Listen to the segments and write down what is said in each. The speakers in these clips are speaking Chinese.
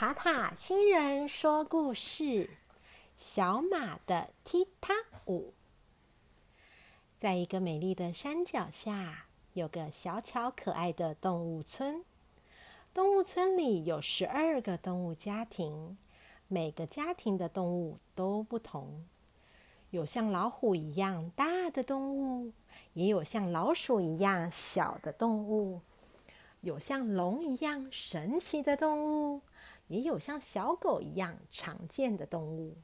塔塔星人说故事：小马的踢踏舞。在一个美丽的山脚下，有个小巧可爱的动物村。动物村里有十二个动物家庭，每个家庭的动物都不同。有像老虎一样大的动物，也有像老鼠一样小的动物，有像龙一样神奇的动物。也有像小狗一样常见的动物。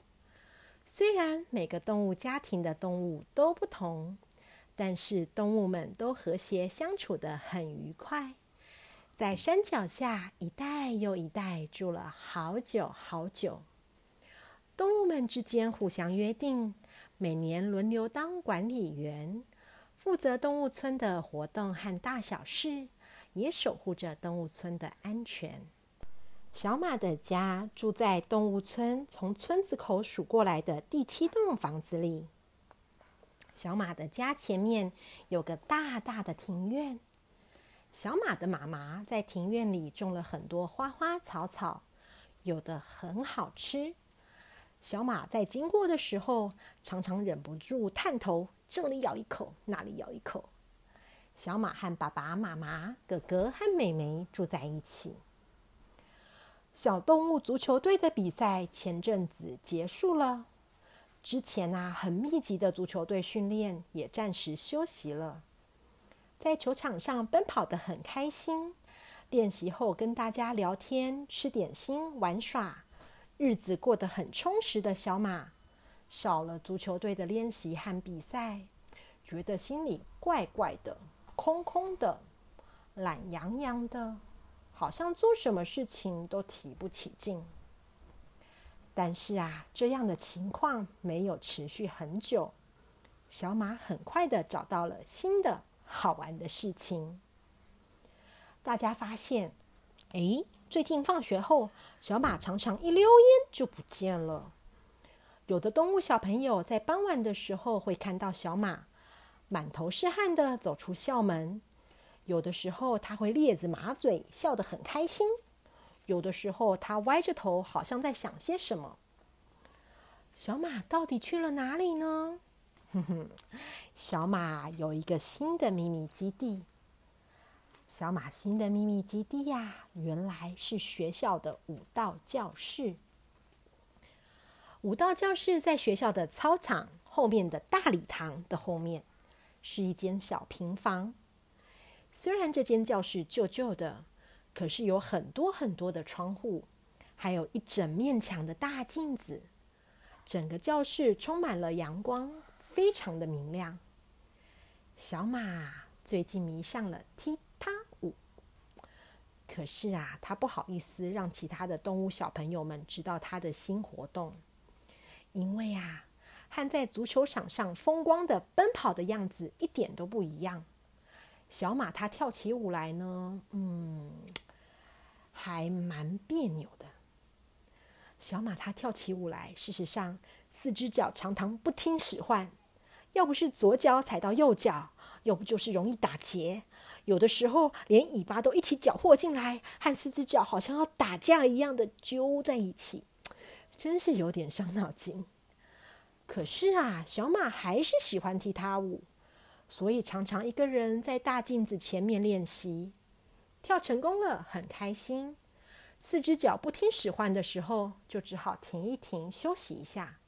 虽然每个动物家庭的动物都不同，但是动物们都和谐相处的很愉快。在山脚下，一代又一代住了好久好久。动物们之间互相约定，每年轮流当管理员，负责动物村的活动和大小事，也守护着动物村的安全。小马的家住在动物村从村子口数过来的第七栋房子里。小马的家前面有个大大的庭院。小马的妈妈在庭院里种了很多花花草草，有的很好吃。小马在经过的时候，常常忍不住探头，这里咬一口，那里咬一口。小马和爸爸妈妈、哥哥和妹妹住在一起。小动物足球队的比赛前阵子结束了，之前啊很密集的足球队训练也暂时休息了，在球场上奔跑的很开心，练习后跟大家聊天、吃点心、玩耍，日子过得很充实的小马，少了足球队的练习和比赛，觉得心里怪怪的、空空的、懒洋洋的。好像做什么事情都提不起劲。但是啊，这样的情况没有持续很久。小马很快的找到了新的好玩的事情。大家发现，哎，最近放学后，小马常常一溜烟就不见了。有的动物小朋友在傍晚的时候会看到小马满头是汗的走出校门。有的时候他会咧着马嘴，笑得很开心；有的时候他歪着头，好像在想些什么。小马到底去了哪里呢？哼哼，小马有一个新的秘密基地。小马新的秘密基地呀，原来是学校的舞蹈教室。舞蹈教室在学校的操场后面的大礼堂的后面，是一间小平房。虽然这间教室旧旧的，可是有很多很多的窗户，还有一整面墙的大镜子，整个教室充满了阳光，非常的明亮。小马最近迷上了踢踏舞，可是啊，他不好意思让其他的动物小朋友们知道他的新活动，因为啊，和在足球场上风光的奔跑的样子一点都不一样。小马它跳起舞来呢，嗯，还蛮别扭的。小马它跳起舞来，事实上四只脚常常不听使唤，要不是左脚踩到右脚，要不就是容易打结，有的时候连尾巴都一起搅和进来，和四只脚好像要打架一样的揪在一起，真是有点伤脑筋。可是啊，小马还是喜欢踢踏舞。所以常常一个人在大镜子前面练习，跳成功了很开心。四只脚不听使唤的时候，就只好停一停，休息一下。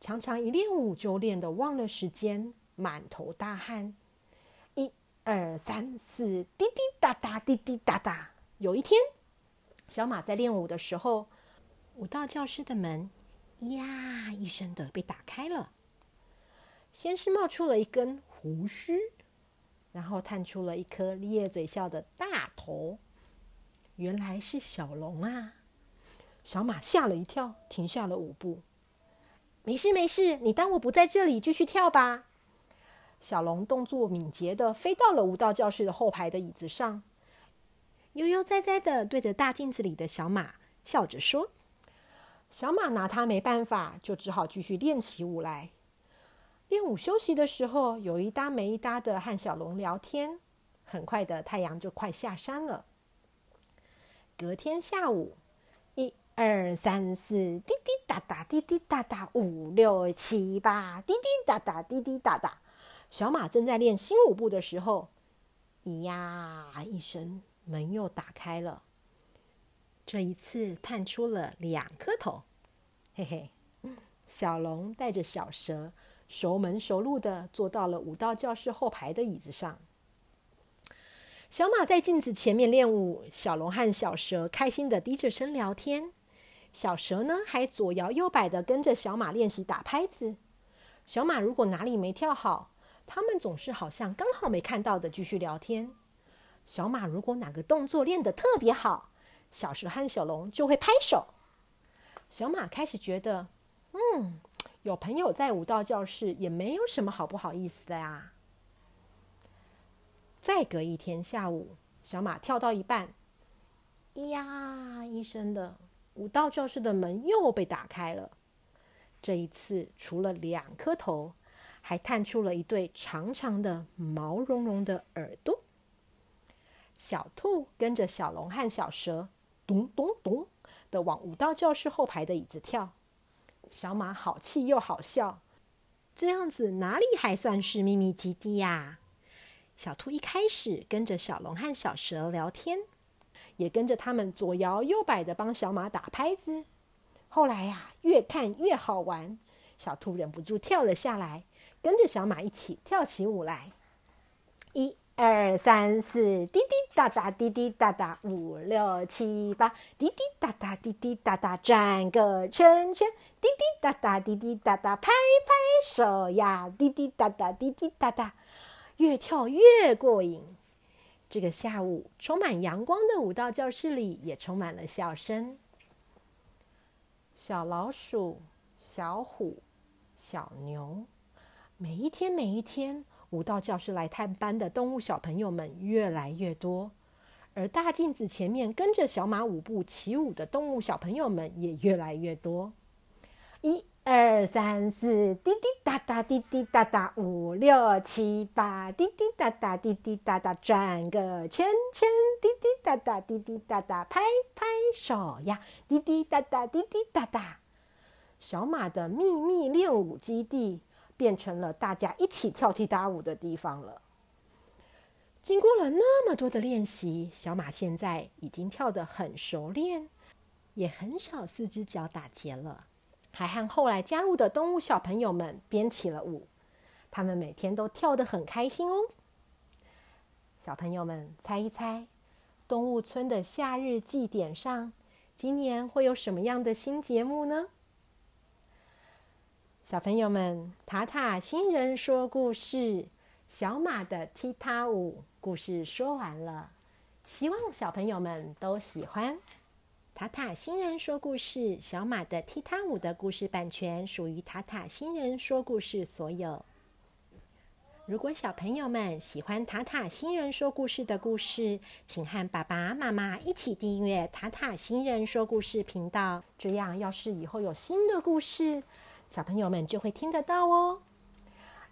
常常一练舞就练得忘了时间，满头大汗。一二三四，滴滴答答，滴滴答答。有一天，小马在练舞的时候，舞蹈教室的门呀一声的被打开了。先是冒出了一根胡须，然后探出了一颗咧嘴笑的大头，原来是小龙啊！小马吓了一跳，停下了舞步。没事没事，你当我不在这里，继续跳吧。小龙动作敏捷的飞到了舞蹈教室的后排的椅子上，悠悠哉哉的对着大镜子里的小马笑着说：“小马拿他没办法，就只好继续练起舞来。”练舞休息的时候，有一搭没一搭的和小龙聊天。很快的，太阳就快下山了。隔天下午，一二三四，滴滴答答，滴滴答答，五六七八，滴滴答答，滴滴答答。小马正在练新舞步的时候，咿呀一声，门又打开了。这一次探出了两颗头，嘿嘿。小龙带着小蛇，熟门熟路的坐到了舞蹈教室后排的椅子上。小马在镜子前面练舞，小龙和小蛇开心的低着声聊天。小蛇呢，还左摇右摆的跟着小马练习打拍子。小马如果哪里没跳好，他们总是好像刚好没看到的继续聊天。小马如果哪个动作练得特别好，小蛇和小龙就会拍手。小马开始觉得，嗯，有朋友在舞蹈教室也没有什么好不好意思的呀。再隔一天下午，小马跳到一半，咿呀一声的，舞蹈教室的门又被打开了。这一次，除了两颗头，还探出了一对长长的、毛茸茸的耳朵。小兔跟着小龙和小蛇，咚咚咚的往舞蹈教室后排的椅子跳。小马好气又好笑，这样子哪里还算是秘密基地呀？小兔一开始跟着小龙和小蛇聊天，也跟着他们左摇右摆的帮小马打拍子。后来呀，越看越好玩，小兔忍不住跳了下来，跟着小马一起跳起舞来。一二三四，滴滴答答，滴滴答答，五六七八，滴滴答答，滴滴答答，转个圈圈，滴滴答答，滴滴答答，拍拍手呀，滴滴答答，滴滴答答。越跳越过瘾。这个下午，充满阳光的舞蹈教室里也充满了笑声。小老鼠、小虎、小牛，每一天每一天，舞蹈教室来探班的动物小朋友们越来越多，而大镜子前面跟着小马舞步起舞的动物小朋友们也越来越多。一。二三四，滴滴答答，滴滴答答，五六七八，滴滴答答，滴滴答答，转个圈圈，滴滴答答，滴滴答答，拍拍手呀，滴滴答答，滴滴答答。小马的秘密练舞基地变成了大家一起跳踢踏舞的地方了。经过了那么多的练习，小马现在已经跳得很熟练，也很少四只脚打结了。还和后来加入的动物小朋友们编起了舞，他们每天都跳得很开心哦。小朋友们猜一猜，动物村的夏日祭典上，今年会有什么样的新节目呢？小朋友们，塔塔新人说故事，小马的踢踏舞故事说完了，希望小朋友们都喜欢。塔塔新人说故事：小马的踢踏舞的故事版权属于塔塔新人说故事所有。如果小朋友们喜欢塔塔新人说故事的故事，请和爸爸妈妈一起订阅塔塔新人说故事频道，这样要是以后有新的故事，小朋友们就会听得到哦。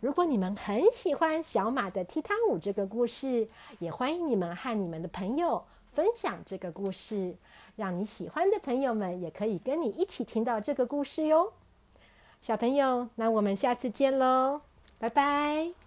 如果你们很喜欢小马的踢踏舞这个故事，也欢迎你们和你们的朋友分享这个故事。让你喜欢的朋友们也可以跟你一起听到这个故事哟，小朋友，那我们下次见喽，拜拜。